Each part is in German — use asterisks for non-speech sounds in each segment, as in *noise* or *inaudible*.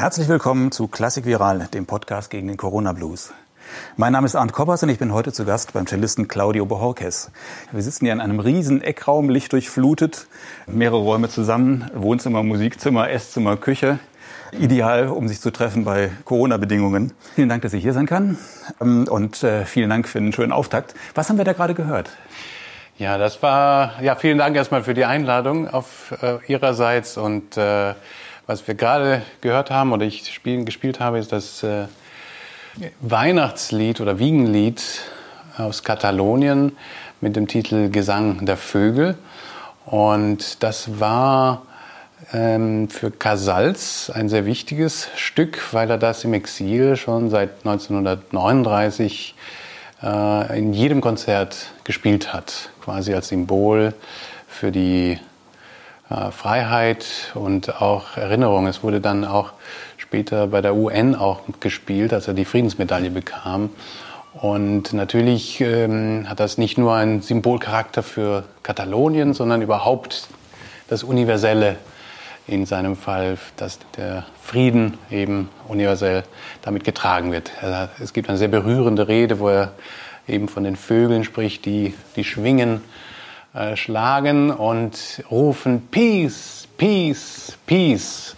Herzlich willkommen zu Klassik Viral, dem Podcast gegen den Corona Blues. Mein Name ist Arndt Koppers und ich bin heute zu Gast beim Cellisten Claudio Bohorques. Wir sitzen hier in einem riesen Eckraum, lichtdurchflutet, mehrere Räume zusammen, Wohnzimmer, Musikzimmer, Esszimmer, Küche. Ideal, um sich zu treffen bei Corona-Bedingungen. Vielen Dank, dass ich hier sein kann ähm, und äh, vielen Dank für einen schönen Auftakt. Was haben wir da gerade gehört? Ja, das war, ja, vielen Dank erstmal für die Einladung auf äh, Ihrerseits und äh, was wir gerade gehört haben oder ich spielen, gespielt habe, ist das äh, Weihnachtslied oder Wiegenlied aus Katalonien mit dem Titel Gesang der Vögel. Und das war ähm, für Casals ein sehr wichtiges Stück, weil er das im Exil schon seit 1939 äh, in jedem Konzert gespielt hat, quasi als Symbol für die Freiheit und auch Erinnerung. Es wurde dann auch später bei der UN auch gespielt, als er die Friedensmedaille bekam. Und natürlich ähm, hat das nicht nur einen Symbolcharakter für Katalonien, sondern überhaupt das Universelle in seinem Fall, dass der Frieden eben universell damit getragen wird. Es gibt eine sehr berührende Rede, wo er eben von den Vögeln spricht, die, die schwingen äh, schlagen und rufen Peace, Peace, Peace.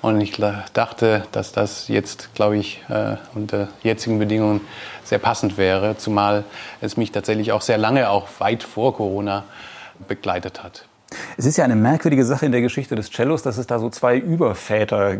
Und ich dachte, dass das jetzt, glaube ich, äh, unter jetzigen Bedingungen sehr passend wäre, zumal es mich tatsächlich auch sehr lange, auch weit vor Corona, begleitet hat. Es ist ja eine merkwürdige Sache in der Geschichte des Cellos, dass es da so zwei Überväter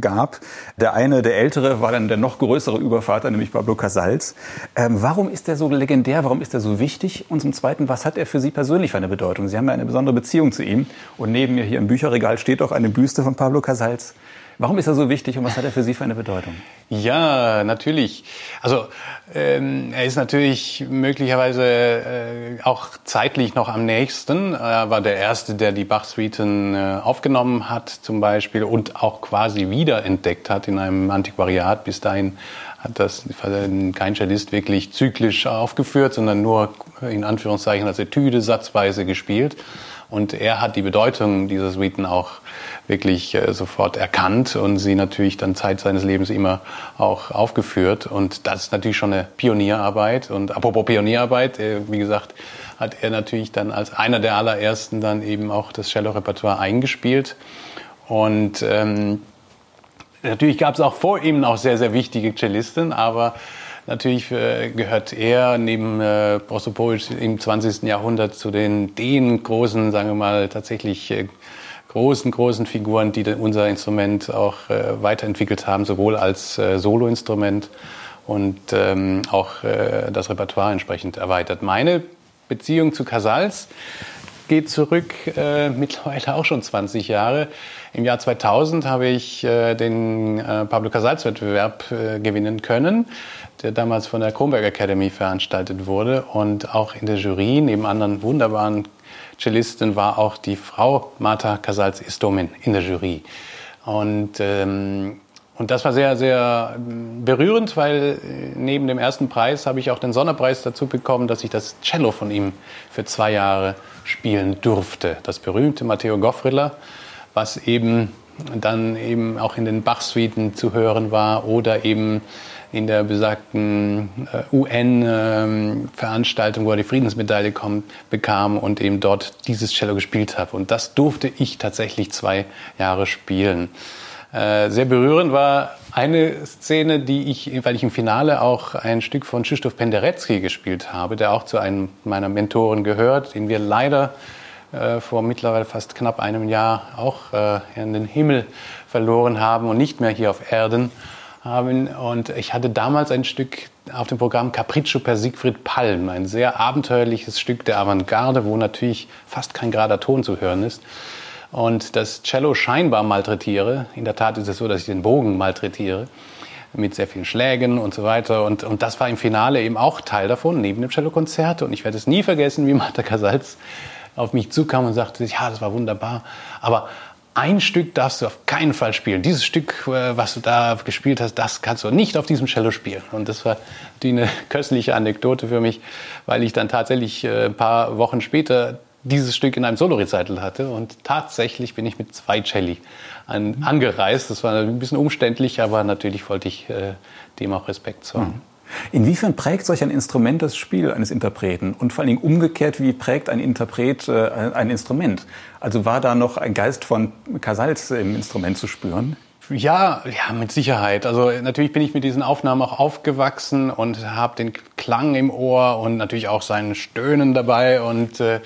gab. Der eine, der ältere, war dann der noch größere Übervater, nämlich Pablo Casals. Ähm, warum ist der so legendär? Warum ist er so wichtig? Und zum Zweiten, was hat er für Sie persönlich für eine Bedeutung? Sie haben ja eine besondere Beziehung zu ihm. Und neben mir hier im Bücherregal steht auch eine Büste von Pablo Casals. Warum ist er so wichtig und was hat er für Sie für eine Bedeutung? Ja, natürlich. Also ähm, er ist natürlich möglicherweise äh, auch zeitlich noch am nächsten. Er war der Erste, der die Bach-Suiten äh, aufgenommen hat zum Beispiel und auch quasi wiederentdeckt hat in einem Antiquariat. Bis dahin hat das kein Cellist wirklich zyklisch aufgeführt, sondern nur in Anführungszeichen als Etüde satzweise gespielt. Und er hat die Bedeutung dieser Suiten auch wirklich äh, sofort erkannt und sie natürlich dann Zeit seines Lebens immer auch aufgeführt. Und das ist natürlich schon eine Pionierarbeit. Und apropos Pionierarbeit, äh, wie gesagt, hat er natürlich dann als einer der allerersten dann eben auch das Cello-Repertoire eingespielt. Und ähm, natürlich gab es auch vor ihm auch sehr, sehr wichtige Cellisten, aber Natürlich äh, gehört er neben äh, Prosopovic im 20. Jahrhundert zu den, den großen, sagen wir mal, tatsächlich äh, großen, großen Figuren, die unser Instrument auch äh, weiterentwickelt haben, sowohl als äh, Soloinstrument und ähm, auch äh, das Repertoire entsprechend erweitert. Meine Beziehung zu Casals geht zurück äh, *laughs* mittlerweile auch schon 20 Jahre. Im Jahr 2000 habe ich äh, den äh, Pablo Casals-Wettbewerb äh, gewinnen können der damals von der Kronberg Academy veranstaltet wurde. Und auch in der Jury, neben anderen wunderbaren Cellisten, war auch die Frau Marta Casals-Istomin in der Jury. Und, ähm, und das war sehr, sehr berührend, weil äh, neben dem ersten Preis habe ich auch den Sonderpreis dazu bekommen, dass ich das Cello von ihm für zwei Jahre spielen durfte. Das berühmte Matteo Goffriller, was eben dann eben auch in den Bach-Suiten zu hören war oder eben in der besagten äh, UN-Veranstaltung, ähm, wo er die Friedensmedaille kommt, bekam und eben dort dieses Cello gespielt habe. Und das durfte ich tatsächlich zwei Jahre spielen. Äh, sehr berührend war eine Szene, die ich, weil ich im Finale auch ein Stück von Krzysztof Penderecki gespielt habe, der auch zu einem meiner Mentoren gehört, den wir leider äh, vor mittlerweile fast knapp einem Jahr auch äh, in den Himmel verloren haben und nicht mehr hier auf Erden haben. Und ich hatte damals ein Stück auf dem Programm Capriccio per Siegfried Palm, ein sehr abenteuerliches Stück der Avantgarde, wo natürlich fast kein gerader Ton zu hören ist. Und das Cello scheinbar malträtiere. In der Tat ist es so, dass ich den Bogen malträtiere mit sehr vielen Schlägen und so weiter. Und, und das war im Finale eben auch Teil davon, neben dem Cellokonzert. Und ich werde es nie vergessen, wie Marta Casals auf mich zukam und sagte, ja, das war wunderbar. Aber ein Stück darfst du auf keinen Fall spielen. Dieses Stück, äh, was du da gespielt hast, das kannst du nicht auf diesem Cello spielen. Und das war die eine *laughs* köstliche Anekdote für mich, weil ich dann tatsächlich äh, ein paar Wochen später dieses Stück in einem Solo-Recital hatte. Und tatsächlich bin ich mit zwei Celli an, angereist. Das war ein bisschen umständlich, aber natürlich wollte ich äh, dem auch Respekt zollen. Mhm. Inwiefern prägt solch ein Instrument das Spiel eines Interpreten? Und vor allen Dingen umgekehrt, wie prägt ein Interpret äh, ein Instrument? Also war da noch ein Geist von Casals im Instrument zu spüren? Ja, ja, mit Sicherheit. Also natürlich bin ich mit diesen Aufnahmen auch aufgewachsen und habe den Klang im Ohr und natürlich auch sein Stöhnen dabei und äh,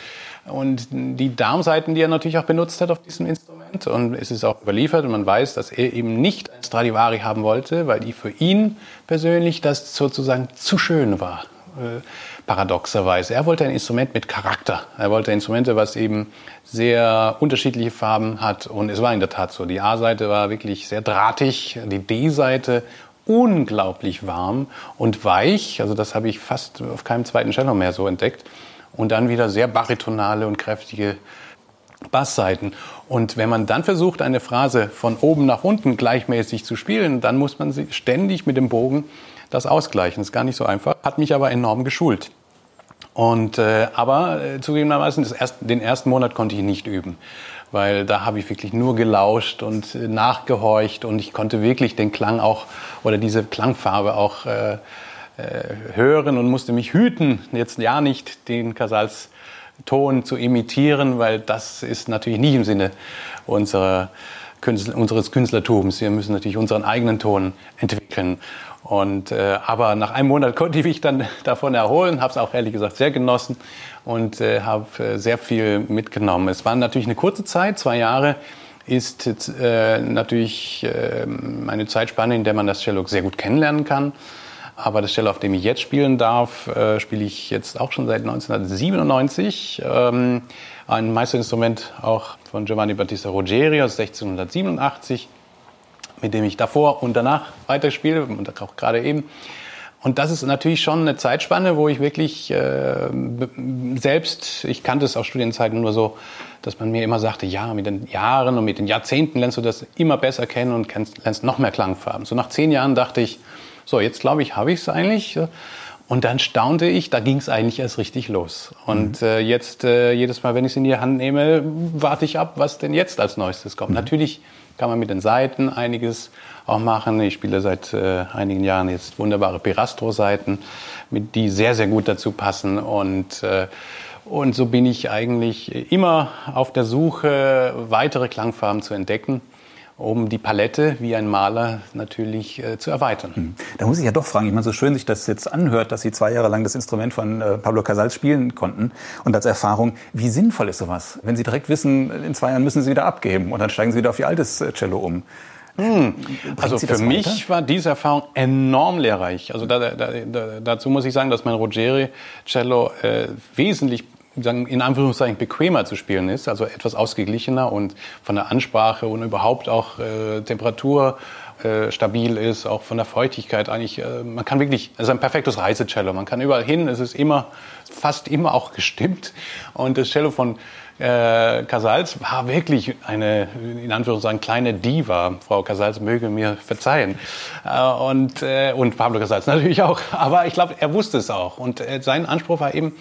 und die Darmseiten, die er natürlich auch benutzt hat auf diesem Instrument. Und es ist auch überliefert und man weiß, dass er eben nicht ein Stradivari haben wollte, weil die für ihn persönlich das sozusagen zu schön war. Äh, paradoxerweise. Er wollte ein Instrument mit Charakter. Er wollte Instrumente, was eben sehr unterschiedliche Farben hat. Und es war in der Tat so. Die A-Seite war wirklich sehr drahtig, die D-Seite unglaublich warm und weich. Also das habe ich fast auf keinem zweiten Cello mehr so entdeckt und dann wieder sehr baritonale und kräftige Bassseiten. Und wenn man dann versucht, eine Phrase von oben nach unten gleichmäßig zu spielen, dann muss man sie ständig mit dem Bogen das ausgleichen. Ist gar nicht so einfach, hat mich aber enorm geschult. Und, äh, aber äh, zugegebenermaßen, erst, den ersten Monat konnte ich nicht üben, weil da habe ich wirklich nur gelauscht und äh, nachgehorcht und ich konnte wirklich den Klang auch oder diese Klangfarbe auch äh, äh, hören und musste mich hüten, jetzt ja nicht den Casals Ton zu imitieren, weil das ist natürlich nicht im Sinne unserer unseres Künstlertums. Wir müssen natürlich unseren eigenen Ton entwickeln. Und, äh, aber nach einem Monat konnte ich mich dann *laughs* davon erholen, habe es auch ehrlich gesagt sehr genossen und äh, habe äh, sehr viel mitgenommen. Es war natürlich eine kurze Zeit, zwei Jahre ist äh, natürlich äh, eine Zeitspanne, in der man das Cello sehr gut kennenlernen kann. Aber das Cello, auf dem ich jetzt spielen darf, äh, spiele ich jetzt auch schon seit 1997. Ähm, ein Meisterinstrument auch von Giovanni Battista Rogeri aus 1687, mit dem ich davor und danach weiterspiele und auch gerade eben. Und das ist natürlich schon eine Zeitspanne, wo ich wirklich äh, selbst, ich kannte es aus Studienzeiten nur so, dass man mir immer sagte, ja, mit den Jahren und mit den Jahrzehnten lernst du das immer besser kennen und kennst, lernst noch mehr Klangfarben. So nach zehn Jahren dachte ich, so, jetzt glaube ich, habe ich es eigentlich. Und dann staunte ich, da ging es eigentlich erst richtig los. Und mhm. äh, jetzt, äh, jedes Mal, wenn ich es in die Hand nehme, warte ich ab, was denn jetzt als Neuestes kommt. Mhm. Natürlich kann man mit den Seiten einiges auch machen. Ich spiele seit äh, einigen Jahren jetzt wunderbare Pirastro-Seiten, die sehr, sehr gut dazu passen. Und, äh, und so bin ich eigentlich immer auf der Suche, weitere Klangfarben zu entdecken um die Palette wie ein Maler natürlich äh, zu erweitern. Hm. Da muss ich ja doch fragen, ich meine, so schön sich das jetzt anhört, dass Sie zwei Jahre lang das Instrument von äh, Pablo Casals spielen konnten und als Erfahrung, wie sinnvoll ist sowas? Wenn Sie direkt wissen, in zwei Jahren müssen Sie wieder abgeben und dann steigen Sie wieder auf Ihr altes äh, Cello um. Hm. Also für mich war diese Erfahrung enorm lehrreich. Also da, da, da, dazu muss ich sagen, dass mein Rogeri Cello äh, wesentlich in Anführungszeichen bequemer zu spielen ist, also etwas ausgeglichener und von der Ansprache und überhaupt auch äh, Temperatur äh, stabil ist, auch von der Feuchtigkeit eigentlich. Äh, man kann wirklich, es ist ein perfektes Reisecello. Man kann überall hin, es ist immer, fast immer auch gestimmt. Und das Cello von äh, Casals war wirklich eine, in Anführungszeichen, kleine Diva. Frau Casals möge mir verzeihen. Äh, und, äh, und Pablo Casals natürlich auch. *laughs* Aber ich glaube, er wusste es auch. Und äh, sein Anspruch war eben,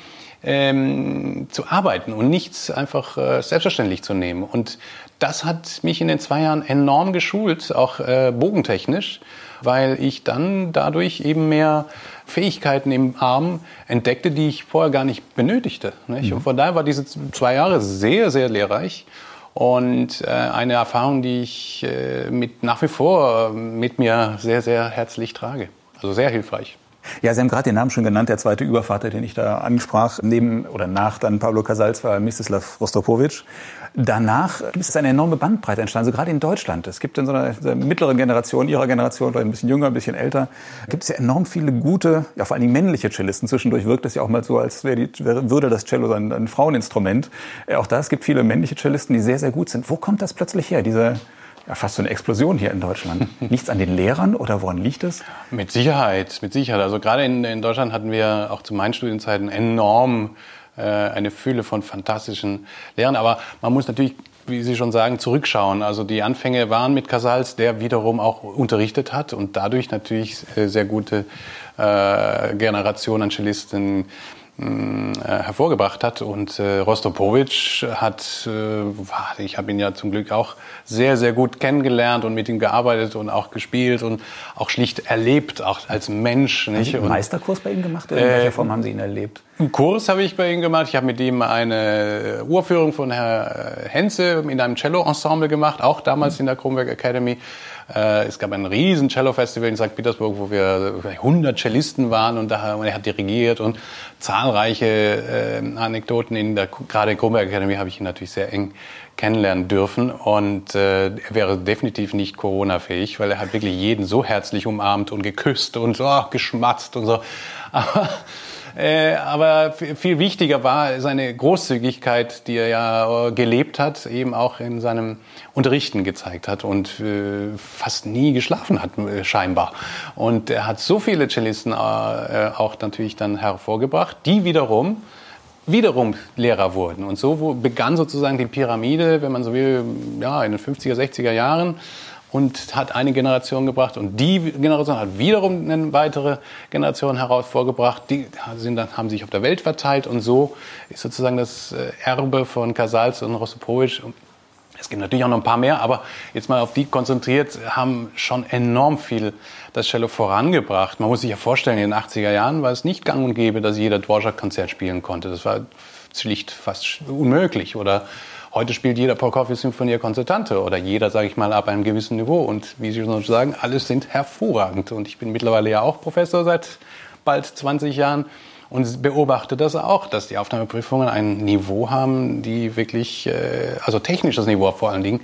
ähm, zu arbeiten und nichts einfach äh, selbstverständlich zu nehmen. Und das hat mich in den zwei Jahren enorm geschult, auch äh, bogentechnisch, weil ich dann dadurch eben mehr Fähigkeiten im Arm entdeckte, die ich vorher gar nicht benötigte. Nicht? Mhm. Und von daher war diese zwei Jahre sehr, sehr lehrreich. Und äh, eine Erfahrung, die ich äh, mit, nach wie vor mit mir sehr, sehr herzlich trage. Also sehr hilfreich. Ja, Sie haben gerade den Namen schon genannt, der zweite Übervater, den ich da ansprach, neben oder nach dann Pablo Casals war Mistislav Rostropowitsch. Danach ist es eine enorme Bandbreite entstanden, so gerade in Deutschland. Es gibt in so einer, einer mittleren Generation, Ihrer Generation, vielleicht ein bisschen jünger, ein bisschen älter, gibt es ja enorm viele gute, ja vor allen Dingen männliche Cellisten. Zwischendurch wirkt es ja auch mal so, als wäre die, würde das Cello ein, ein Fraueninstrument. Auch da, es gibt viele männliche Cellisten, die sehr, sehr gut sind. Wo kommt das plötzlich her, diese ja, fast so eine Explosion hier in Deutschland. *laughs* Nichts an den Lehrern oder woran liegt es? Mit Sicherheit, mit Sicherheit. Also gerade in, in Deutschland hatten wir auch zu meinen Studienzeiten enorm äh, eine Fülle von fantastischen Lehrern. Aber man muss natürlich wie Sie schon sagen, zurückschauen. Also die Anfänge waren mit Casals, der wiederum auch unterrichtet hat und dadurch natürlich äh, sehr gute äh, Generation an Cellisten hervorgebracht hat. Und äh, Rostropowitsch hat, äh, ich habe ihn ja zum Glück auch sehr, sehr gut kennengelernt und mit ihm gearbeitet und auch gespielt und auch schlicht erlebt, auch als Mensch. Nicht? Haben Sie einen Meisterkurs bei ihm gemacht? in welcher Form haben Sie ihn erlebt? Einen Kurs habe ich bei ihm gemacht. Ich habe mit ihm eine Urführung von Herr Henze in einem Cello-Ensemble gemacht, auch damals in der Kronberg Academy. Äh, es gab ein riesen Cello-Festival in St. Petersburg, wo wir 100 Cellisten waren und, da, und er hat dirigiert und zahlreiche äh, Anekdoten in der gerade Kronberg Academy habe ich ihn natürlich sehr eng kennenlernen dürfen und äh, er wäre definitiv nicht Corona-fähig, weil er hat wirklich jeden so herzlich umarmt und geküsst und so oh, geschmatzt und so. Aber äh, aber viel wichtiger war seine Großzügigkeit, die er ja äh, gelebt hat, eben auch in seinem Unterrichten gezeigt hat und äh, fast nie geschlafen hat, scheinbar. Und er hat so viele Cellisten auch natürlich dann hervorgebracht, die wiederum wiederum Lehrer wurden. Und so begann sozusagen die Pyramide, wenn man so will, ja, in den 50er, 60er Jahren und hat eine Generation gebracht und die Generation hat wiederum eine weitere Generation hervorgebracht. Die sind dann, haben sich auf der Welt verteilt und so ist sozusagen das äh, Erbe von Casals und Rostropowitsch es gibt natürlich auch noch ein paar mehr, aber jetzt mal auf die konzentriert, haben schon enorm viel das Cello vorangebracht. Man muss sich ja vorstellen, in den 80er Jahren war es nicht gang und gäbe, dass jeder Dvorak-Konzert spielen konnte. Das war schlicht fast unmöglich. Oder Heute spielt jeder Prokofjew-Symphonie Konzertante oder jeder, sage ich mal, ab einem gewissen Niveau. Und wie Sie schon sagen, alles sind hervorragend. Und ich bin mittlerweile ja auch Professor seit bald 20 Jahren und beobachte das auch, dass die Aufnahmeprüfungen ein Niveau haben, die wirklich, äh, also technisches Niveau vor allen Dingen,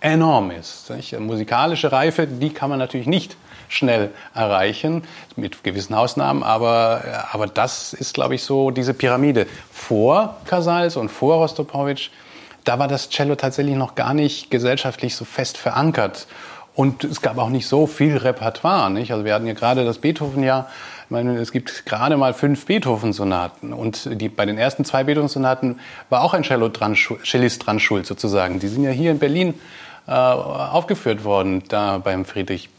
enorm ist. Musikalische Reife, die kann man natürlich nicht schnell erreichen, mit gewissen Ausnahmen, aber, aber das ist, glaube ich, so diese Pyramide. Vor Casals und vor Rostropowitsch da war das Cello tatsächlich noch gar nicht gesellschaftlich so fest verankert. Und es gab auch nicht so viel Repertoire. Nicht? Also wir hatten ja gerade das Beethoven-Jahr. Ich meine, es gibt gerade mal fünf Beethoven-Sonaten. Und die, bei den ersten zwei Beethoven-Sonaten war auch ein Cello dran, Cellist dran schuld sozusagen. Die sind ja hier in Berlin äh, aufgeführt worden, da beim Friedrich.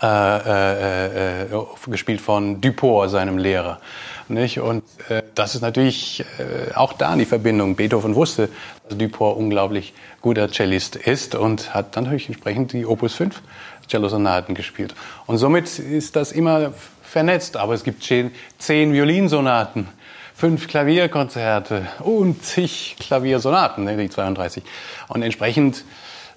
Äh, äh, äh, gespielt von Dupont, seinem Lehrer. Nicht? Und äh, das ist natürlich äh, auch da die Verbindung. Beethoven wusste, dass Dupont unglaublich guter Cellist ist und hat dann natürlich entsprechend die Opus 5 Cellosonaten gespielt. Und somit ist das immer vernetzt. Aber es gibt zehn, Violinsonaten, fünf Klavierkonzerte und zig Klaviersonaten, ne, die 32. Und entsprechend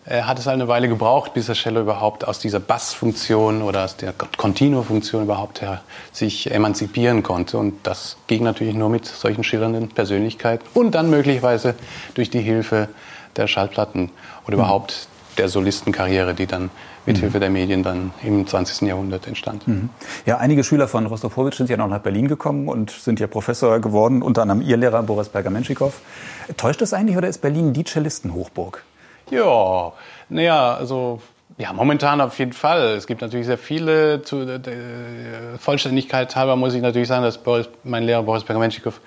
hat es halt eine Weile gebraucht, bis das Cello überhaupt aus dieser Bassfunktion oder aus der Continuo-Funktion überhaupt her sich emanzipieren konnte. Und das ging natürlich nur mit solchen schillernden Persönlichkeiten und dann möglicherweise durch die Hilfe der Schallplatten oder mhm. überhaupt der Solistenkarriere, die dann mit mhm. Hilfe der Medien dann im 20. Jahrhundert entstand. Mhm. Ja, einige Schüler von Rostropowitsch sind ja noch nach Berlin gekommen und sind ja Professor geworden, unter anderem Ihr Lehrer Boris Berger-Menschikow. Täuscht das eigentlich oder ist Berlin die Cellistenhochburg? Ja, naja, also ja, momentan auf jeden Fall. Es gibt natürlich sehr viele. Zu äh, Vollständigkeit halber muss ich natürlich sagen, dass Boris, mein Lehrer Boris Pergamenschikow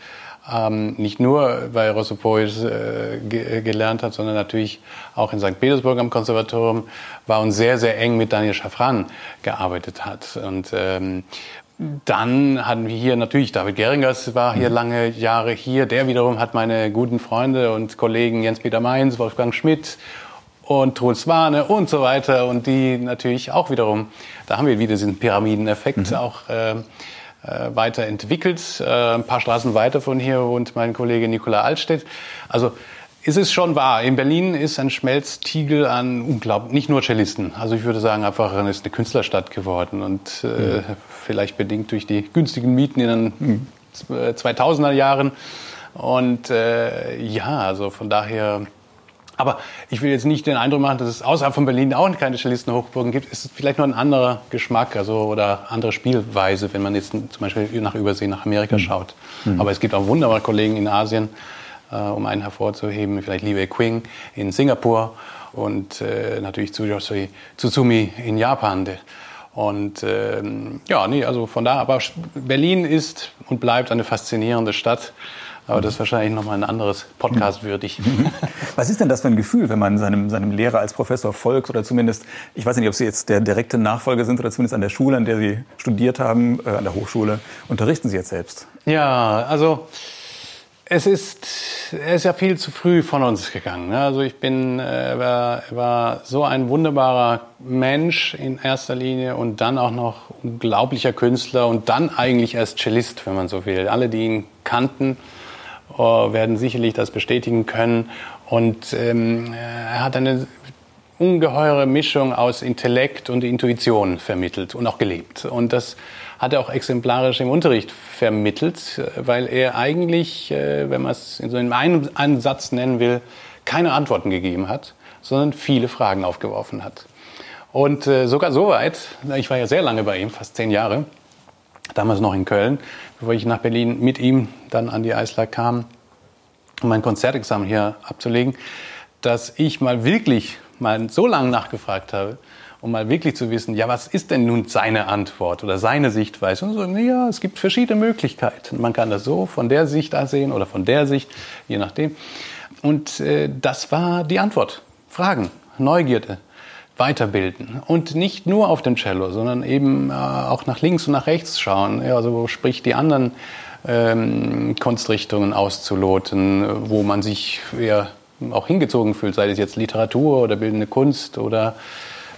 ähm, nicht nur bei Rostropovich äh, ge gelernt hat, sondern natürlich auch in St. Petersburg am Konservatorium war und sehr, sehr eng mit Daniel Schaffran gearbeitet hat. Und ähm, dann hatten wir hier natürlich David Geringers war hier mhm. lange Jahre hier. Der wiederum hat meine guten Freunde und Kollegen Jens-Peter Mainz, Wolfgang Schmidt und Truls Warne und so weiter. Und die natürlich auch wiederum, da haben wir wieder diesen Pyramideneffekt mhm. auch äh, äh, weiterentwickelt. Äh, ein paar Straßen weiter von hier wohnt mein Kollege Nikola Altstedt. Also ist es schon wahr. In Berlin ist ein Schmelztiegel an unglaublich, nicht nur Cellisten. Also ich würde sagen, einfach ist eine Künstlerstadt geworden und äh, mhm. vielleicht bedingt durch die günstigen Mieten in den 2000er mhm. Jahren. Und äh, ja, also von daher. Aber ich will jetzt nicht den Eindruck machen, dass es außerhalb von Berlin auch keine Cellistenhochburgen gibt. Es ist vielleicht nur ein anderer Geschmack, also oder andere Spielweise, wenn man jetzt zum Beispiel nach Übersee nach Amerika mhm. schaut. Mhm. Aber es gibt auch wunderbare Kollegen in Asien, äh, um einen hervorzuheben, vielleicht Li Wei Qing in Singapur und äh, natürlich Tsuyoshi Tsutsumi in Japan. Und ähm, ja, nee, also von da, aber Berlin ist und bleibt eine faszinierende Stadt. Aber das ist wahrscheinlich nochmal ein anderes Podcast würdig. *laughs* Was ist denn das für ein Gefühl, wenn man seinem, seinem Lehrer als Professor folgt oder zumindest, ich weiß nicht, ob Sie jetzt der direkte Nachfolger sind oder zumindest an der Schule, an der Sie studiert haben, äh, an der Hochschule, unterrichten Sie jetzt selbst? Ja, also es ist, er ist ja viel zu früh von uns gegangen. Ne? Also ich bin, er war, er war so ein wunderbarer Mensch in erster Linie und dann auch noch unglaublicher Künstler und dann eigentlich erst Cellist, wenn man so will. Alle, die ihn kannten, äh, werden sicherlich das bestätigen können. Und ähm, er hat eine ungeheure Mischung aus Intellekt und Intuition vermittelt und auch gelebt. Und das hat er auch exemplarisch im Unterricht vermittelt, weil er eigentlich, äh, wenn man es in so einem einen Satz nennen will, keine Antworten gegeben hat, sondern viele Fragen aufgeworfen hat. Und äh, sogar so weit, ich war ja sehr lange bei ihm, fast zehn Jahre, damals noch in Köln, bevor ich nach Berlin mit ihm dann an die Eisler kam, um mein Konzertexamen hier abzulegen, dass ich mal wirklich mal so lange nachgefragt habe, um mal wirklich zu wissen, ja, was ist denn nun seine Antwort oder seine Sichtweise? Und so, ja, es gibt verschiedene Möglichkeiten. Man kann das so von der Sicht sehen oder von der Sicht, je nachdem. Und äh, das war die Antwort. Fragen, Neugierde, weiterbilden. Und nicht nur auf dem Cello, sondern eben äh, auch nach links und nach rechts schauen. Ja, also sprich die anderen ähm, Kunstrichtungen auszuloten, wo man sich eher auch hingezogen fühlt, sei es jetzt Literatur oder bildende Kunst oder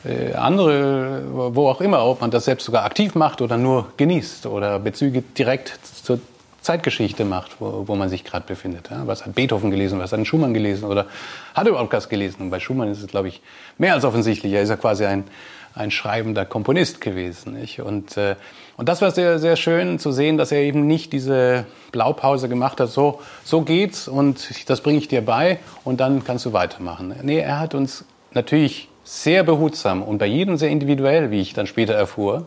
äh, andere, wo auch immer, ob man das selbst sogar aktiv macht oder nur genießt oder Bezüge direkt zur Zeitgeschichte macht, wo, wo man sich gerade befindet. Ja? Was hat Beethoven gelesen, was hat Schumann gelesen oder hat überhaupt was gelesen? Und bei Schumann ist es, glaube ich, mehr als offensichtlich. Er ist ja quasi ein, ein schreibender Komponist gewesen. Nicht? Und, äh, und das war sehr, sehr schön zu sehen, dass er eben nicht diese Blaupause gemacht hat, so, so geht's und das bringe ich dir bei und dann kannst du weitermachen. Nee, er hat uns natürlich sehr behutsam und bei jedem sehr individuell, wie ich dann später erfuhr,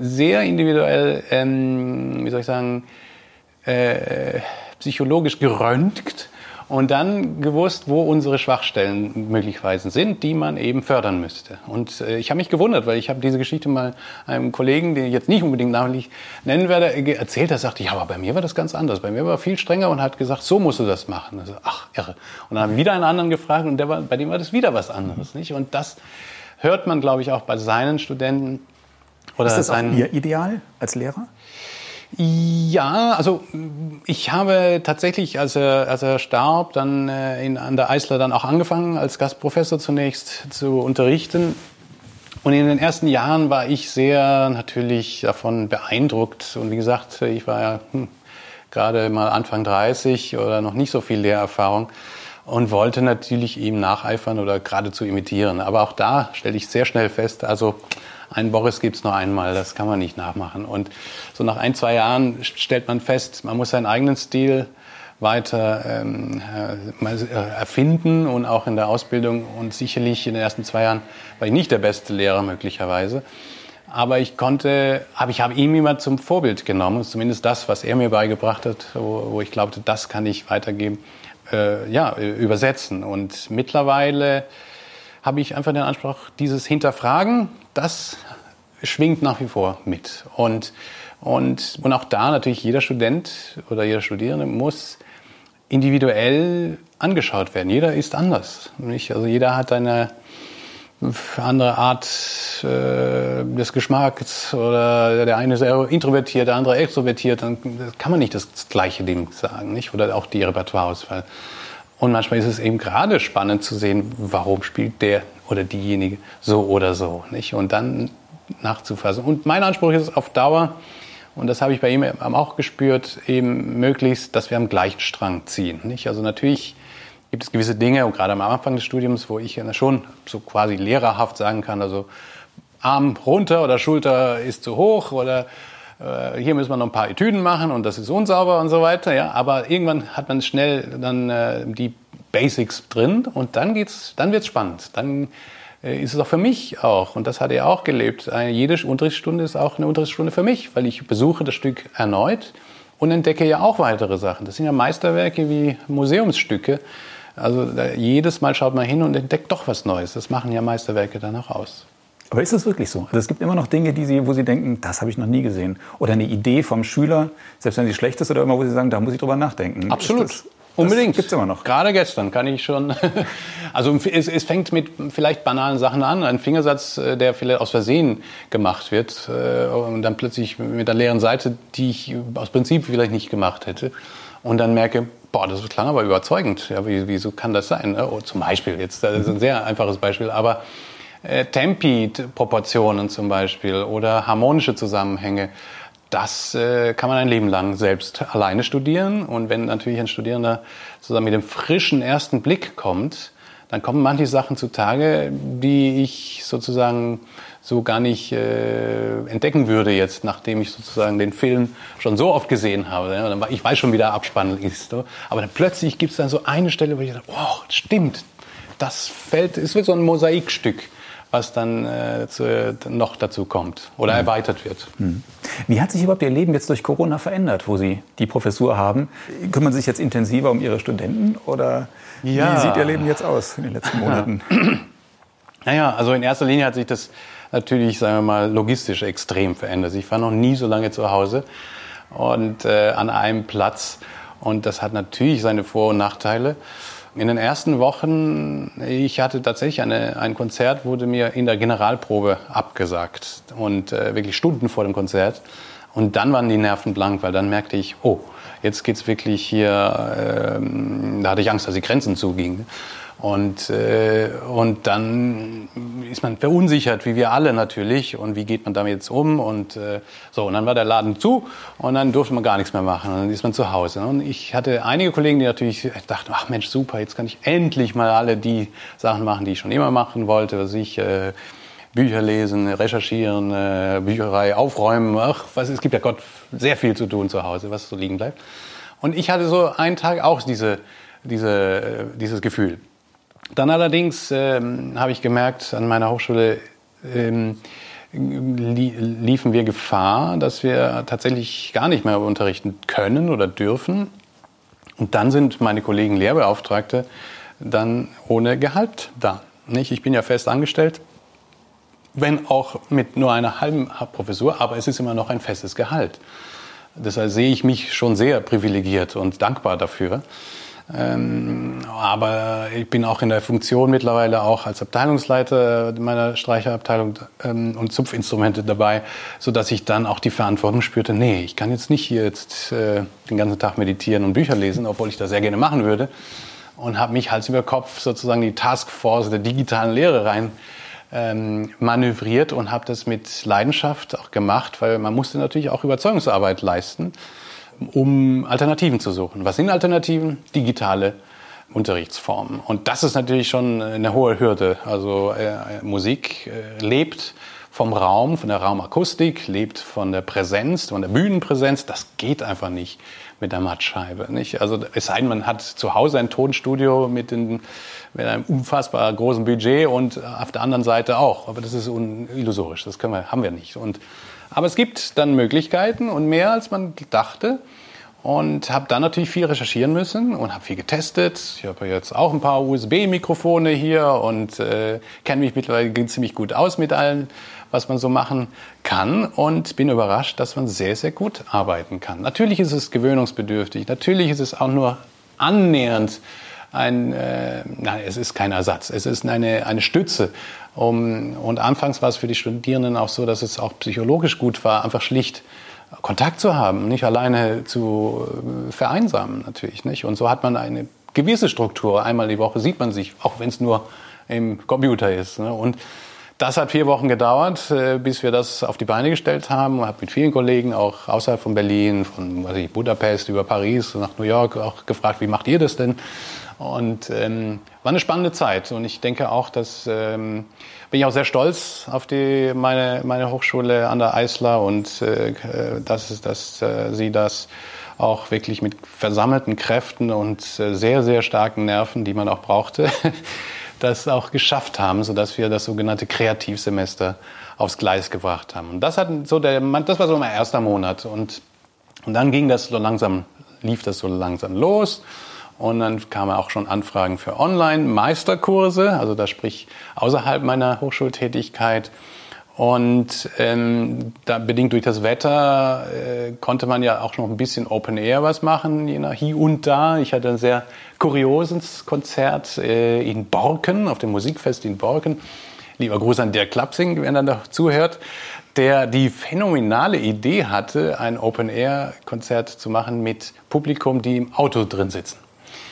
sehr individuell, ähm, wie soll ich sagen, äh, psychologisch geröntgt und dann gewusst, wo unsere Schwachstellen möglicherweise sind, die man eben fördern müsste. Und äh, ich habe mich gewundert, weil ich habe diese Geschichte mal einem Kollegen, den ich jetzt nicht unbedingt namentlich nennen werde, erzählt. Er sagte, ja, aber bei mir war das ganz anders. Bei mir war er viel strenger und hat gesagt, so musst du das machen. Also, ach, irre. Und dann haben wir wieder einen anderen gefragt und der war, bei dem war das wieder was anderes. Nicht? Und das hört man, glaube ich, auch bei seinen Studenten. Oder Ist das auch Ihr Ideal als Lehrer? Ja, also ich habe tatsächlich, als er, als er starb, dann äh, in, an der Eisler dann auch angefangen, als Gastprofessor zunächst zu unterrichten. Und in den ersten Jahren war ich sehr natürlich davon beeindruckt. Und wie gesagt, ich war ja hm, gerade mal Anfang 30 oder noch nicht so viel Lehrerfahrung und wollte natürlich ihm nacheifern oder geradezu imitieren. Aber auch da stellte ich sehr schnell fest, also ein Boris gibt's nur einmal, das kann man nicht nachmachen. Und so nach ein, zwei Jahren stellt man fest, man muss seinen eigenen Stil weiter ähm, äh, erfinden und auch in der Ausbildung. Und sicherlich in den ersten zwei Jahren war ich nicht der beste Lehrer möglicherweise. Aber ich konnte, aber ich habe ihm immer zum Vorbild genommen, zumindest das, was er mir beigebracht hat, wo, wo ich glaubte, das kann ich weitergeben, äh, ja, übersetzen. Und mittlerweile habe ich einfach den Anspruch, dieses Hinterfragen, das schwingt nach wie vor mit. Und, und, und auch da natürlich jeder Student oder jeder Studierende muss individuell angeschaut werden. Jeder ist anders. Nicht? Also jeder hat eine andere Art äh, des Geschmacks oder der eine ist introvertiert, der andere extrovertiert, dann kann man nicht das gleiche Ding sagen, nicht? Oder auch die Repertoireauswahl. Und manchmal ist es eben gerade spannend zu sehen, warum spielt der oder diejenige so oder so. Nicht? Und dann nachzufassen. Und mein Anspruch ist auf Dauer, und das habe ich bei ihm auch gespürt, eben möglichst, dass wir am gleichen Strang ziehen. Nicht? Also natürlich gibt es gewisse Dinge, und gerade am Anfang des Studiums, wo ich schon so quasi lehrerhaft sagen kann, also Arm runter oder Schulter ist zu hoch oder äh, hier müssen wir noch ein paar Etüden machen und das ist unsauber und so weiter. Ja? Aber irgendwann hat man schnell dann äh, die Basics drin und dann geht's, dann wird's spannend. Dann äh, ist es auch für mich auch, und das hat er auch gelebt, eine, jede Unterrichtsstunde ist auch eine Unterrichtsstunde für mich, weil ich besuche das Stück erneut und entdecke ja auch weitere Sachen. Das sind ja Meisterwerke wie Museumsstücke. Also jedes Mal schaut man hin und entdeckt doch was Neues. Das machen ja Meisterwerke dann auch aus. Aber ist das wirklich so? Also es gibt immer noch Dinge, die Sie, wo Sie denken, das habe ich noch nie gesehen. Oder eine Idee vom Schüler, selbst wenn sie schlecht ist, oder immer, wo Sie sagen, da muss ich drüber nachdenken. Absolut. Unbedingt. Gibt es immer noch. Gerade gestern kann ich schon. *laughs* also es, es, fängt mit vielleicht banalen Sachen an. Ein Fingersatz, äh, der vielleicht aus Versehen gemacht wird äh, und dann plötzlich mit einer leeren Seite, die ich aus Prinzip vielleicht nicht gemacht hätte. Und dann merke, boah, das klang aber überzeugend. Ja, wie, wieso kann das sein? Oh, zum Beispiel jetzt, das ist ein sehr einfaches Beispiel, aber äh, Tempi-Proportionen zum Beispiel oder harmonische Zusammenhänge, das äh, kann man ein Leben lang selbst alleine studieren. Und wenn natürlich ein Studierender zusammen mit dem frischen ersten Blick kommt, dann kommen manche Sachen zutage, die ich sozusagen so gar nicht äh, entdecken würde jetzt, nachdem ich sozusagen den Film schon so oft gesehen habe. Ich weiß schon, wie der Abspann ist. Aber dann plötzlich gibt es dann so eine Stelle, wo ich sage, wow, stimmt, das fällt, es wird so ein Mosaikstück was dann äh, zu, noch dazu kommt oder mhm. erweitert wird. Mhm. Wie hat sich überhaupt Ihr Leben jetzt durch Corona verändert, wo Sie die Professur haben? Kümmern Sie sich jetzt intensiver um Ihre Studenten oder ja. wie sieht Ihr Leben jetzt aus in den letzten Monaten? *clears throat* Naja, also in erster Linie hat sich das natürlich, sagen wir mal, logistisch extrem verändert. Ich war noch nie so lange zu Hause und äh, an einem Platz und das hat natürlich seine Vor- und Nachteile. In den ersten Wochen, ich hatte tatsächlich eine, ein Konzert, wurde mir in der Generalprobe abgesagt und äh, wirklich Stunden vor dem Konzert. Und dann waren die Nerven blank, weil dann merkte ich, oh, jetzt geht's wirklich hier, ähm, da hatte ich Angst, dass die Grenzen zugingen. Und, äh, und dann ist man verunsichert, wie wir alle natürlich. Und wie geht man damit jetzt um? Und äh, so, und dann war der Laden zu und dann durfte man gar nichts mehr machen. Und dann ist man zu Hause. Und ich hatte einige Kollegen, die natürlich dachten, ach Mensch, super, jetzt kann ich endlich mal alle die Sachen machen, die ich schon immer machen wollte. Was ich, äh, Bücher lesen, recherchieren, äh, Bücherei aufräumen. Ach, was, es gibt ja Gott sehr viel zu tun zu Hause, was so liegen bleibt. Und ich hatte so einen Tag auch diese, diese, äh, dieses Gefühl. Dann allerdings ähm, habe ich gemerkt, an meiner Hochschule ähm, liefen wir Gefahr, dass wir tatsächlich gar nicht mehr unterrichten können oder dürfen. Und dann sind meine Kollegen Lehrbeauftragte dann ohne Gehalt da. Nicht? Ich bin ja fest angestellt, wenn auch mit nur einer halben Professur, aber es ist immer noch ein festes Gehalt. Deshalb sehe ich mich schon sehr privilegiert und dankbar dafür. Ähm, aber ich bin auch in der Funktion mittlerweile auch als Abteilungsleiter meiner Streicherabteilung ähm, und Zupfinstrumente dabei, so dass ich dann auch die Verantwortung spürte, nee, ich kann jetzt nicht hier jetzt äh, den ganzen Tag meditieren und Bücher lesen, obwohl ich das sehr gerne machen würde. Und habe mich Hals über Kopf sozusagen die Taskforce der digitalen Lehre rein ähm, manövriert und habe das mit Leidenschaft auch gemacht, weil man musste natürlich auch Überzeugungsarbeit leisten um Alternativen zu suchen. Was sind Alternativen? Digitale Unterrichtsformen. Und das ist natürlich schon eine hohe Hürde. Also äh, Musik äh, lebt vom Raum, von der Raumakustik, lebt von der Präsenz, von der Bühnenpräsenz. Das geht einfach nicht mit der Mattscheibe. Nicht? Also es sei denn, man hat zu Hause ein Tonstudio mit, den, mit einem unfassbar großen Budget und auf der anderen Seite auch. Aber das ist illusorisch. Das können wir, haben wir nicht. Und aber es gibt dann Möglichkeiten und mehr als man dachte. Und habe dann natürlich viel recherchieren müssen und habe viel getestet. Ich habe jetzt auch ein paar USB-Mikrofone hier und äh, kenne mich mittlerweile ziemlich gut aus mit allen, was man so machen kann. Und bin überrascht, dass man sehr, sehr gut arbeiten kann. Natürlich ist es gewöhnungsbedürftig. Natürlich ist es auch nur annähernd ein, äh, nein, es ist kein Ersatz, es ist eine, eine Stütze. Um, und anfangs war es für die Studierenden auch so, dass es auch psychologisch gut war, einfach schlicht Kontakt zu haben, nicht alleine zu äh, vereinsamen natürlich. Nicht? Und so hat man eine gewisse Struktur. Einmal die Woche sieht man sich, auch wenn es nur im Computer ist. Ne? Und das hat vier Wochen gedauert, äh, bis wir das auf die Beine gestellt haben. Ich habe mit vielen Kollegen, auch außerhalb von Berlin, von ich, Budapest über Paris nach New York, auch gefragt, wie macht ihr das denn? Und ähm, war eine spannende Zeit. Und ich denke auch, dass ähm, bin ich auch sehr stolz auf die, meine, meine Hochschule an der Eisler und äh, dass, dass äh, sie das auch wirklich mit versammelten Kräften und äh, sehr, sehr starken Nerven, die man auch brauchte, *laughs* das auch geschafft haben, sodass wir das sogenannte Kreativsemester aufs Gleis gebracht haben. Und das, hat so der, das war so mein erster Monat. Und, und dann ging das so langsam, lief das so langsam los. Und dann kamen auch schon Anfragen für Online-Meisterkurse, also da sprich außerhalb meiner Hochschultätigkeit. Und ähm, da, bedingt durch das Wetter äh, konnte man ja auch noch ein bisschen Open Air was machen, je nach hier und da. Ich hatte ein sehr kurioses Konzert äh, in Borken, auf dem Musikfest in Borken. Lieber Gruß an Dirk Klapsing, wenn er da zuhört, der die phänomenale Idee hatte, ein Open Air Konzert zu machen mit Publikum, die im Auto drin sitzen.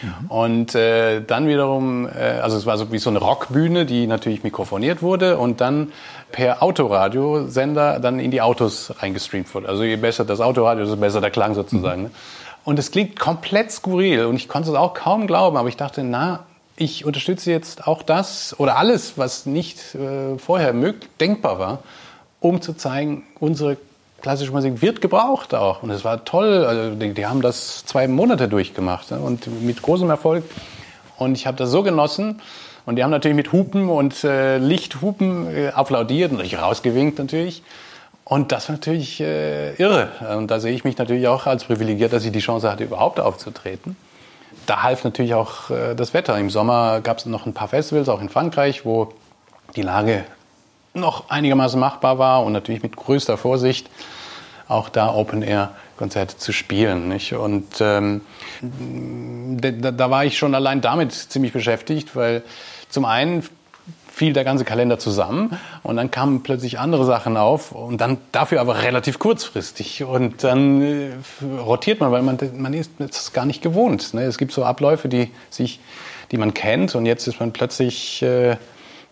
Mhm. Und äh, dann wiederum, äh, also es war so wie so eine Rockbühne, die natürlich mikrofoniert wurde und dann per Autoradiosender dann in die Autos reingestreamt wurde. Also je besser das Autoradio, desto besser der Klang sozusagen. Mhm. Ne? Und es klingt komplett skurril und ich konnte es auch kaum glauben, aber ich dachte, na, ich unterstütze jetzt auch das oder alles, was nicht äh, vorher möglich, denkbar war, um zu zeigen, unsere klassische Musik wird gebraucht auch. Und es war toll. Also die, die haben das zwei Monate durchgemacht ne? und mit großem Erfolg. Und ich habe das so genossen. Und die haben natürlich mit Hupen und äh, Lichthupen äh, applaudiert und ich rausgewinkt natürlich. Und das war natürlich äh, irre. Und da sehe ich mich natürlich auch als privilegiert, dass ich die Chance hatte, überhaupt aufzutreten. Da half natürlich auch äh, das Wetter. Im Sommer gab es noch ein paar Festivals, auch in Frankreich, wo die Lage noch einigermaßen machbar war und natürlich mit größter Vorsicht auch da Open Air Konzerte zu spielen. Nicht? Und ähm, da, da war ich schon allein damit ziemlich beschäftigt, weil zum einen fiel der ganze Kalender zusammen und dann kamen plötzlich andere Sachen auf und dann dafür aber relativ kurzfristig und dann äh, rotiert man, weil man, man ist es gar nicht gewohnt. Ne? Es gibt so Abläufe, die sich, die man kennt und jetzt ist man plötzlich äh,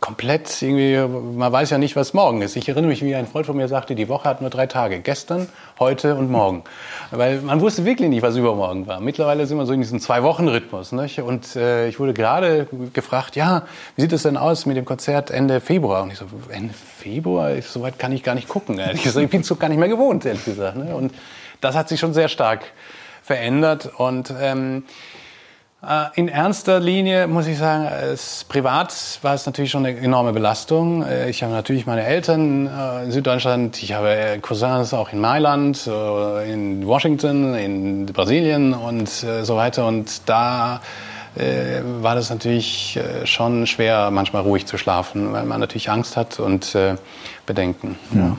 komplett irgendwie, man weiß ja nicht, was morgen ist. Ich erinnere mich, wie ein Freund von mir sagte, die Woche hat nur drei Tage. Gestern, heute und morgen. Weil man wusste wirklich nicht, was übermorgen war. Mittlerweile sind wir so in diesem Zwei-Wochen-Rhythmus. Nicht? Und äh, ich wurde gerade gefragt, ja, wie sieht es denn aus mit dem Konzert Ende Februar? Und ich so, Ende Februar? So weit kann ich gar nicht gucken. Ehrlich gesagt. Ich bin es gar nicht mehr gewohnt, ehrlich gesagt. Ne? Und das hat sich schon sehr stark verändert. Und ähm, äh, in ernster Linie muss ich sagen, es, privat war es natürlich schon eine enorme Belastung. Äh, ich habe natürlich meine Eltern äh, in Süddeutschland, ich habe Cousins auch in Mailand, in Washington, in Brasilien und so weiter. Und da war das natürlich schon schwer, manchmal ruhig zu schlafen, weil man natürlich Angst hat und Bedenken. Ja.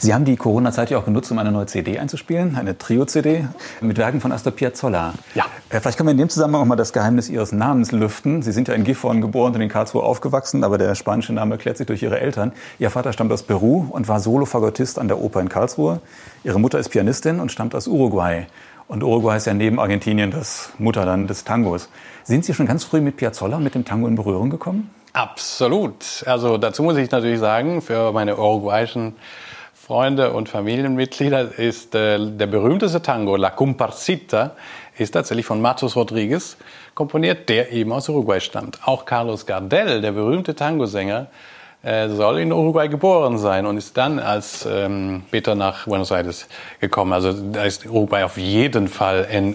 Sie haben die Corona-Zeit ja auch genutzt, um eine neue CD einzuspielen, eine Trio-CD mit Werken von Astor Piazzolla. Ja. Äh, vielleicht können wir in dem Zusammenhang auch mal das Geheimnis Ihres Namens lüften. Sie sind ja in Gifhorn geboren und in Karlsruhe aufgewachsen, aber der spanische Name erklärt sich durch Ihre Eltern. Ihr Vater stammt aus Peru und war Solo-Fagottist an der Oper in Karlsruhe. Ihre Mutter ist Pianistin und stammt aus Uruguay. Und Uruguay ist ja neben Argentinien das Mutterland des Tangos. Sind Sie schon ganz früh mit Piazzolla, mit dem Tango in Berührung gekommen? Absolut. Also dazu muss ich natürlich sagen, für meine uruguayischen Freunde und Familienmitglieder ist äh, der berühmteste Tango, La Comparsita, ist tatsächlich von Matos Rodriguez komponiert, der eben aus Uruguay stammt. Auch Carlos Gardel, der berühmte Tangosänger, äh, soll in Uruguay geboren sein und ist dann als ähm, später nach Buenos Aires gekommen. Also da ist Uruguay auf jeden Fall ein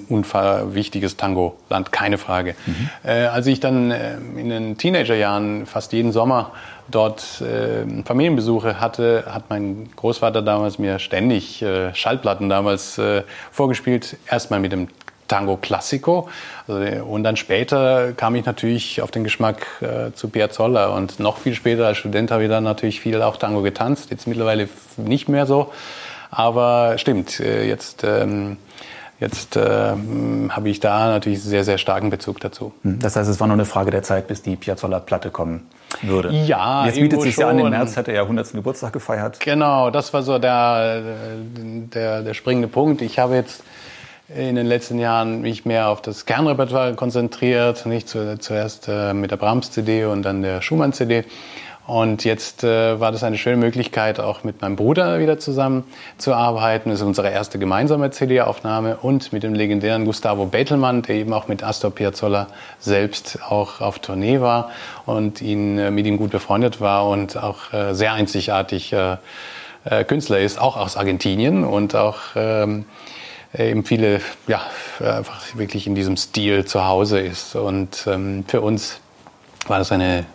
wichtiges Tango-Land, keine Frage. Mhm. Äh, als ich dann äh, in den Teenagerjahren fast jeden Sommer dort äh, Familienbesuche hatte, hat mein Großvater damals mir ständig äh, Schallplatten damals äh, vorgespielt. Erstmal mit dem Tango Classico. Also, und dann später kam ich natürlich auf den Geschmack äh, zu Piazzolla. Und noch viel später als Student habe ich dann natürlich viel auch Tango getanzt. Jetzt mittlerweile nicht mehr so. Aber stimmt, äh, jetzt, ähm, jetzt äh, habe ich da natürlich sehr, sehr starken Bezug dazu. Hm, das heißt, es war nur eine Frage der Zeit, bis die Piazzolla-Platte kommen würde. Ja, Jetzt bietet sich ja an, im März hat er ja 100. Geburtstag gefeiert. Genau, das war so der, der, der springende Punkt. Ich habe jetzt in den letzten Jahren mich mehr auf das Kernrepertoire konzentriert, nicht zuerst äh, mit der Brahms-CD und dann der Schumann-CD und jetzt äh, war das eine schöne Möglichkeit, auch mit meinem Bruder wieder zusammen zu arbeiten. Das ist unsere erste gemeinsame CD-Aufnahme und mit dem legendären Gustavo Betelmann, der eben auch mit Astor Piazzolla selbst auch auf Tournee war und ihn, äh, mit ihm gut befreundet war und auch äh, sehr einzigartig äh, äh, Künstler ist, auch aus Argentinien und auch ähm, eben viele, ja, einfach wirklich in diesem Stil zu Hause ist. Und ähm, für uns war das eine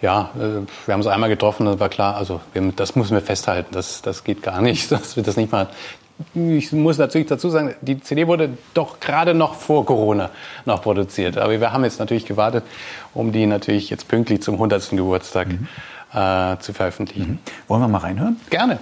ja, äh, wir haben uns einmal getroffen, das war klar, also das müssen wir festhalten, das, das geht gar nicht, *laughs* dass wir das nicht mal. Ich muss natürlich dazu sagen, die CD wurde doch gerade noch vor Corona noch produziert. Aber wir haben jetzt natürlich gewartet, um die natürlich jetzt pünktlich zum 100. Geburtstag mhm. äh, zu veröffentlichen. Mhm. Wollen wir mal reinhören? Gerne.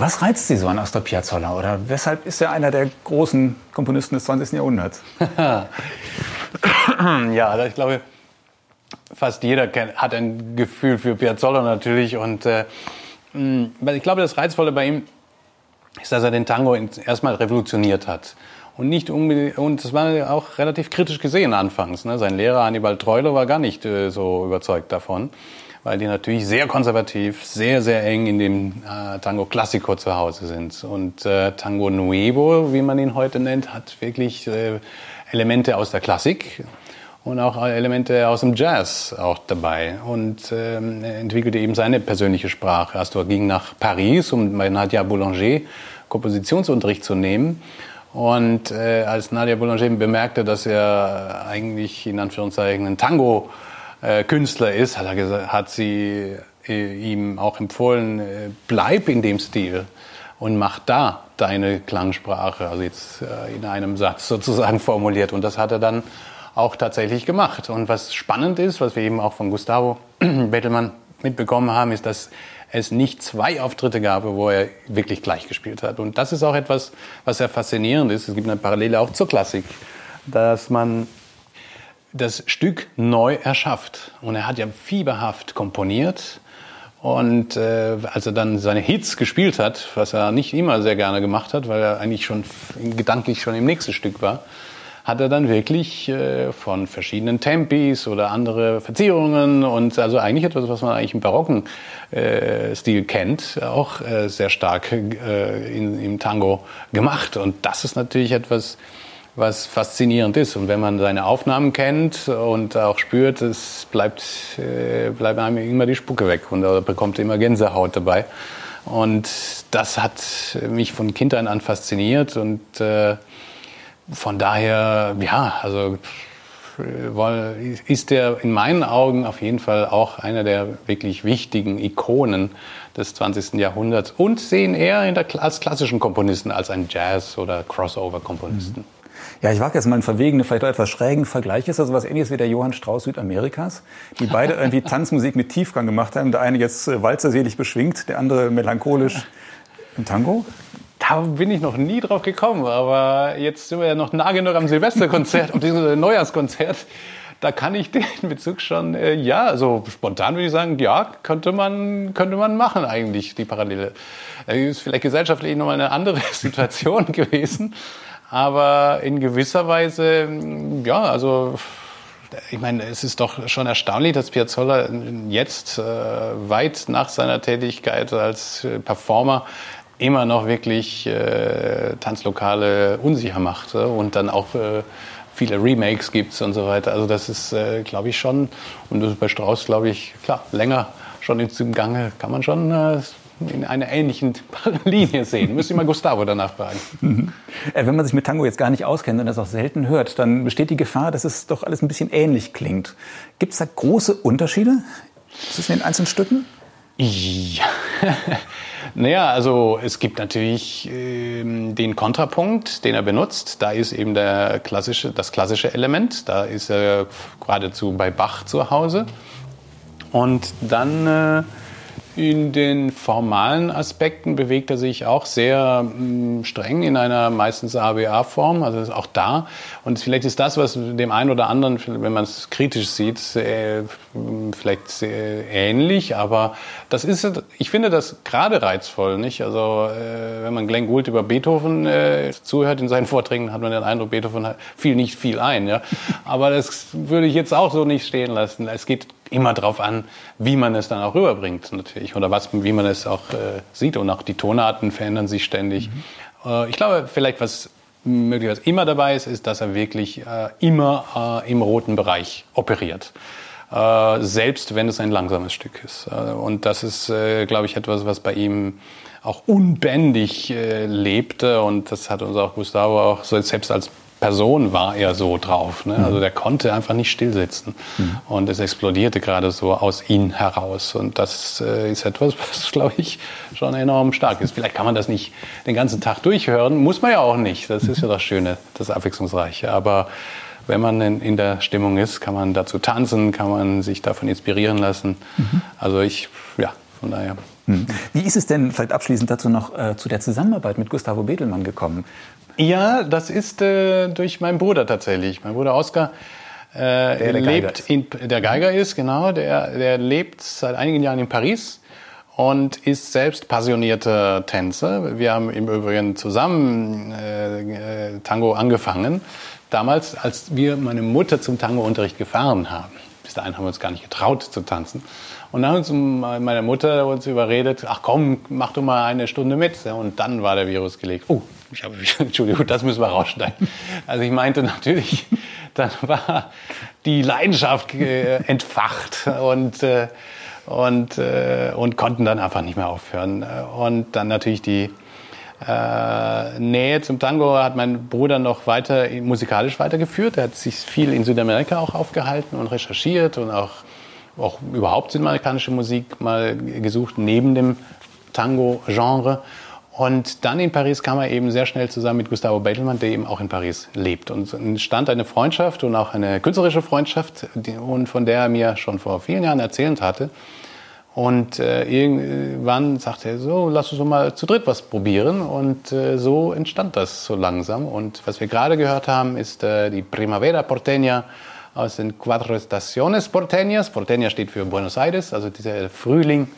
Was reizt Sie so an Astor Piazzolla oder weshalb ist er einer der großen Komponisten des 20. Jahrhunderts? *laughs* ja, ich glaube, fast jeder hat ein Gefühl für Piazzolla natürlich und äh, ich glaube, das Reizvolle bei ihm ist, dass er den Tango erstmal revolutioniert hat. Und nicht unbedingt, und das war auch relativ kritisch gesehen anfangs. Ne? Sein Lehrer Hannibal Treulo war gar nicht äh, so überzeugt davon weil die natürlich sehr konservativ, sehr, sehr eng in dem äh, Tango Classico zu Hause sind. Und äh, Tango Nuevo, wie man ihn heute nennt, hat wirklich äh, Elemente aus der Klassik und auch Elemente aus dem Jazz auch dabei und ähm, entwickelte eben seine persönliche Sprache. Astor ging nach Paris, um bei Nadia Boulanger Kompositionsunterricht zu nehmen. Und äh, als Nadia Boulanger bemerkte, dass er eigentlich in Anführungszeichen ein Tango äh, Künstler ist, hat, er gesagt, hat sie äh, ihm auch empfohlen, äh, bleib in dem Stil und mach da deine Klangsprache, also jetzt äh, in einem Satz sozusagen *laughs* formuliert. Und das hat er dann auch tatsächlich gemacht. Und was spannend ist, was wir eben auch von Gustavo *clears throat* Bettelmann mitbekommen haben, ist, dass es nicht zwei Auftritte gab, wo er wirklich gleich gespielt hat. Und das ist auch etwas, was sehr faszinierend ist. Es gibt eine Parallele auch zur Klassik, dass man das Stück neu erschafft. Und er hat ja fieberhaft komponiert. Und äh, als er dann seine Hits gespielt hat, was er nicht immer sehr gerne gemacht hat, weil er eigentlich schon gedanklich schon im nächsten Stück war, hat er dann wirklich äh, von verschiedenen Tempis oder andere Verzierungen und also eigentlich etwas, was man eigentlich im barocken äh, Stil kennt, auch äh, sehr stark äh, in, im Tango gemacht. Und das ist natürlich etwas, was faszinierend ist. Und wenn man seine Aufnahmen kennt und auch spürt, es bleibt, äh, bleibt einem immer die Spucke weg und bekommt immer Gänsehaut dabei. Und das hat mich von Kindheit an fasziniert und äh, von daher, ja, also äh, ist er in meinen Augen auf jeden Fall auch einer der wirklich wichtigen Ikonen des 20. Jahrhunderts und sehen eher der, als klassischen Komponisten als einen Jazz- oder Crossover-Komponisten. Mhm. Ja, ich wage jetzt mal einen verwegenen, vielleicht auch etwas schrägen Vergleich. Ist das was ähnliches wie der Johann Strauss Südamerikas, die beide *laughs* irgendwie Tanzmusik mit Tiefgang gemacht haben. Der eine jetzt äh, walzerselig beschwingt, der andere melancholisch im Tango? Da bin ich noch nie drauf gekommen, aber jetzt sind wir ja noch nah genug am Silvesterkonzert, bzw. Neujahrskonzert. Da kann ich den Bezug schon, äh, ja, also spontan würde ich sagen, ja, könnte man, könnte man machen eigentlich, die Parallele. Äh, ist vielleicht gesellschaftlich nochmal eine andere *laughs* Situation gewesen. Aber in gewisser Weise, ja, also ich meine, es ist doch schon erstaunlich, dass Piazzolla jetzt äh, weit nach seiner Tätigkeit als äh, Performer immer noch wirklich äh, Tanzlokale unsicher macht äh, und dann auch äh, viele Remakes gibt und so weiter. Also das ist, äh, glaube ich, schon, und das ist bei Strauss, glaube ich, klar, länger schon im Gange, kann man schon in einer ähnlichen Linie sehen. Müsste ich mal Gustavo danach fragen. Mhm. Äh, wenn man sich mit Tango jetzt gar nicht auskennt und das auch selten hört, dann besteht die Gefahr, dass es doch alles ein bisschen ähnlich klingt. Gibt es da große Unterschiede zwischen den einzelnen Stücken? Ja. *laughs* naja, also es gibt natürlich ähm, den Kontrapunkt, den er benutzt. Da ist eben der klassische, das klassische Element. Da ist er geradezu bei Bach zu Hause. Und dann äh, in den formalen Aspekten bewegt er sich auch sehr mm, streng in einer meistens ABA-Form, also auch da. Und vielleicht ist das, was dem einen oder anderen, wenn man es kritisch sieht, äh, vielleicht ähnlich, aber das ist, ich finde das gerade reizvoll, nicht? Also äh, wenn man Glenn Gould über Beethoven äh, zuhört in seinen Vorträgen, hat man den Eindruck, Beethoven fiel nicht viel ein, ja. Aber das würde ich jetzt auch so nicht stehen lassen. Es geht immer darauf an, wie man es dann auch rüberbringt natürlich oder was, wie man es auch äh, sieht und auch die Tonarten verändern sich ständig. Mhm. Äh, ich glaube, vielleicht was möglicherweise immer dabei ist, ist, dass er wirklich äh, immer äh, im roten Bereich operiert. Äh, selbst wenn es ein langsames Stück ist. Äh, und das ist, glaube ich, etwas, was bei ihm auch unbändig lebte und das hat uns auch Gustavo auch so selbst als Person war er so drauf. Ne? Also der konnte einfach nicht stillsitzen. Mhm. Und es explodierte gerade so aus ihm heraus. Und das äh, ist etwas, *laughs* was, glaube ich, schon enorm stark ist. Vielleicht kann man das nicht den ganzen Tag durchhören. Muss man ja auch nicht. Das ist ja das Schöne, das Abwechslungsreiche. Aber wenn man in, in der Stimmung ist, kann man dazu tanzen, kann man sich davon inspirieren lassen. Mhm. Also ich, ja, von daher. Mhm. Wie ist es denn, vielleicht abschließend dazu noch, äh, zu der Zusammenarbeit mit Gustavo Bedelmann gekommen? Ja, das ist äh, durch meinen Bruder tatsächlich. Mein Bruder Oskar äh, der, der lebt in, der Geiger ist, genau, der, der lebt seit einigen Jahren in Paris und ist selbst passionierter Tänzer. Wir haben im Übrigen zusammen äh, äh, Tango angefangen, damals, als wir meine Mutter zum Tango-Unterricht gefahren haben. Bis dahin haben wir uns gar nicht getraut zu tanzen. Und dann hat meine Mutter uns überredet, ach komm, mach du mal eine Stunde mit. Und dann war der Virus gelegt. Oh, ich habe, *laughs* Entschuldigung, das müssen wir rausschneiden. Also ich meinte natürlich, *laughs* dann war die Leidenschaft äh, entfacht und, äh, und, äh, und konnten dann einfach nicht mehr aufhören. Und dann natürlich die äh, Nähe zum Tango hat mein Bruder noch weiter musikalisch weitergeführt. Er hat sich viel in Südamerika auch aufgehalten und recherchiert und auch, auch überhaupt südamerikanische Musik mal gesucht neben dem Tango-Genre. Und dann in Paris kam er eben sehr schnell zusammen mit Gustavo Betelmann, der eben auch in Paris lebt. Und entstand eine Freundschaft und auch eine künstlerische Freundschaft, die, und von der er mir schon vor vielen Jahren erzählt hatte. Und äh, irgendwann sagte er so, lass uns doch mal zu dritt was probieren. Und äh, so entstand das so langsam. Und was wir gerade gehört haben, ist äh, die Primavera Porteña aus den Cuatro Estaciones Porteñas. Porteña steht für Buenos Aires, also dieser Frühling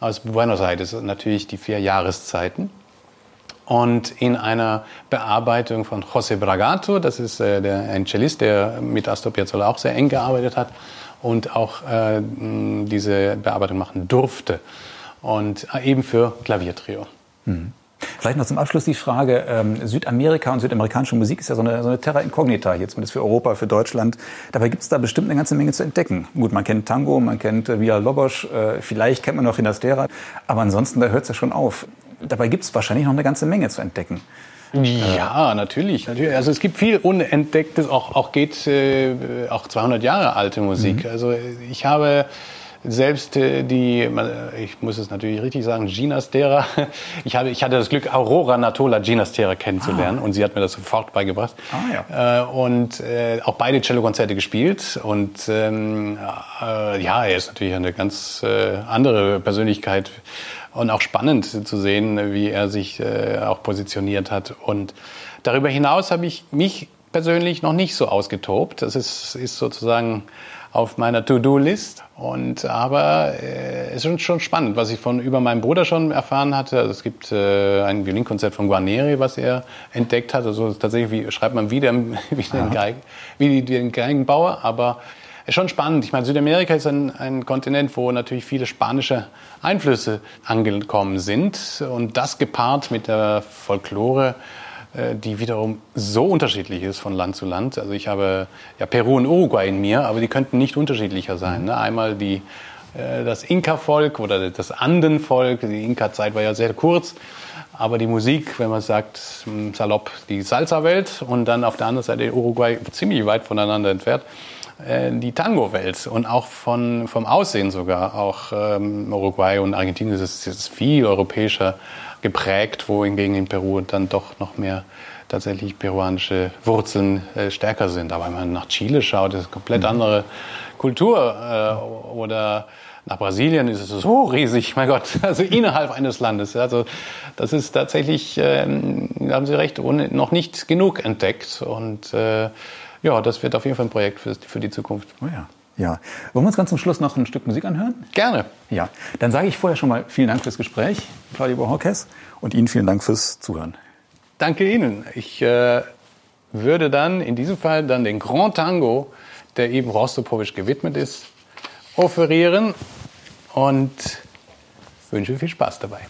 aus Buenos Aires, natürlich die vier Jahreszeiten und in einer Bearbeitung von José Bragato, das ist äh, der, ein Cellist, der mit Astor Piazzolla auch sehr eng gearbeitet hat und auch äh, diese Bearbeitung machen durfte und äh, eben für Klaviertrio. Mhm. Vielleicht noch zum Abschluss die Frage, ähm, Südamerika und südamerikanische Musik ist ja so eine, so eine Terra Incognita, jetzt zumindest für Europa, für Deutschland. Dabei gibt es da bestimmt eine ganze Menge zu entdecken. Gut, man kennt Tango, man kennt äh, Villa Lobos, äh, vielleicht kennt man noch Hinastera, aber ansonsten, da hört es ja schon auf dabei gibt es wahrscheinlich noch eine ganze Menge zu entdecken. Ja, natürlich, natürlich. Also es gibt viel Unentdecktes, auch, auch geht äh, auch 200 Jahre alte Musik. Mhm. Also ich habe selbst äh, die, ich muss es natürlich richtig sagen, Ginastera. Ich, habe, ich hatte das Glück, Aurora Natola Ginastera kennenzulernen ah. und sie hat mir das sofort beigebracht. Ah, ja. Äh, und äh, auch beide Cellokonzerte gespielt. Und ähm, äh, ja, er ist natürlich eine ganz äh, andere Persönlichkeit und auch spannend zu sehen, wie er sich äh, auch positioniert hat. Und darüber hinaus habe ich mich persönlich noch nicht so ausgetobt. Das ist, ist sozusagen auf meiner To-Do-List. Und aber äh, es ist schon spannend, was ich von über meinen Bruder schon erfahren hatte. Also es gibt äh, ein Violinkonzert von Guarneri, was er entdeckt hat. Also tatsächlich wie, schreibt man wieder *laughs* wie den, Geigen, wie den Geigenbauer, aber ist schon spannend. Ich meine, Südamerika ist ein, ein Kontinent, wo natürlich viele spanische Einflüsse angekommen sind. Und das gepaart mit der Folklore, äh, die wiederum so unterschiedlich ist von Land zu Land. Also ich habe ja Peru und Uruguay in mir, aber die könnten nicht unterschiedlicher sein. Ne? Einmal die, äh, das Inka-Volk oder das Anden-Volk. Die Inka-Zeit war ja sehr kurz. Aber die Musik, wenn man sagt, salopp, die Salsa-Welt und dann auf der anderen Seite Uruguay ziemlich weit voneinander entfernt. Äh, die Tango-Welt und auch von, vom Aussehen sogar. Auch ähm, Uruguay und Argentinien ist, ist viel europäischer geprägt, wohingegen in Peru dann doch noch mehr tatsächlich peruanische Wurzeln äh, stärker sind. Aber wenn man nach Chile schaut, ist es eine komplett mhm. andere Kultur. Äh, oder nach Brasilien ist es so riesig, mein Gott, *laughs* also innerhalb eines Landes. Also das ist tatsächlich, äh, haben Sie recht, noch nicht genug entdeckt. Und äh, ja, das wird auf jeden Fall ein Projekt für, für die Zukunft. Oh ja. Ja. Wollen wir uns ganz zum Schluss noch ein Stück Musik anhören? Gerne. Ja. Dann sage ich vorher schon mal vielen Dank fürs Gespräch, Claudio Bohorkes, und Ihnen vielen Dank fürs Zuhören. Danke Ihnen. Ich äh, würde dann in diesem Fall dann den Grand Tango, der eben Rostropowitsch gewidmet ist, offerieren und wünsche viel Spaß dabei.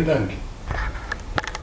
Vielen Dank.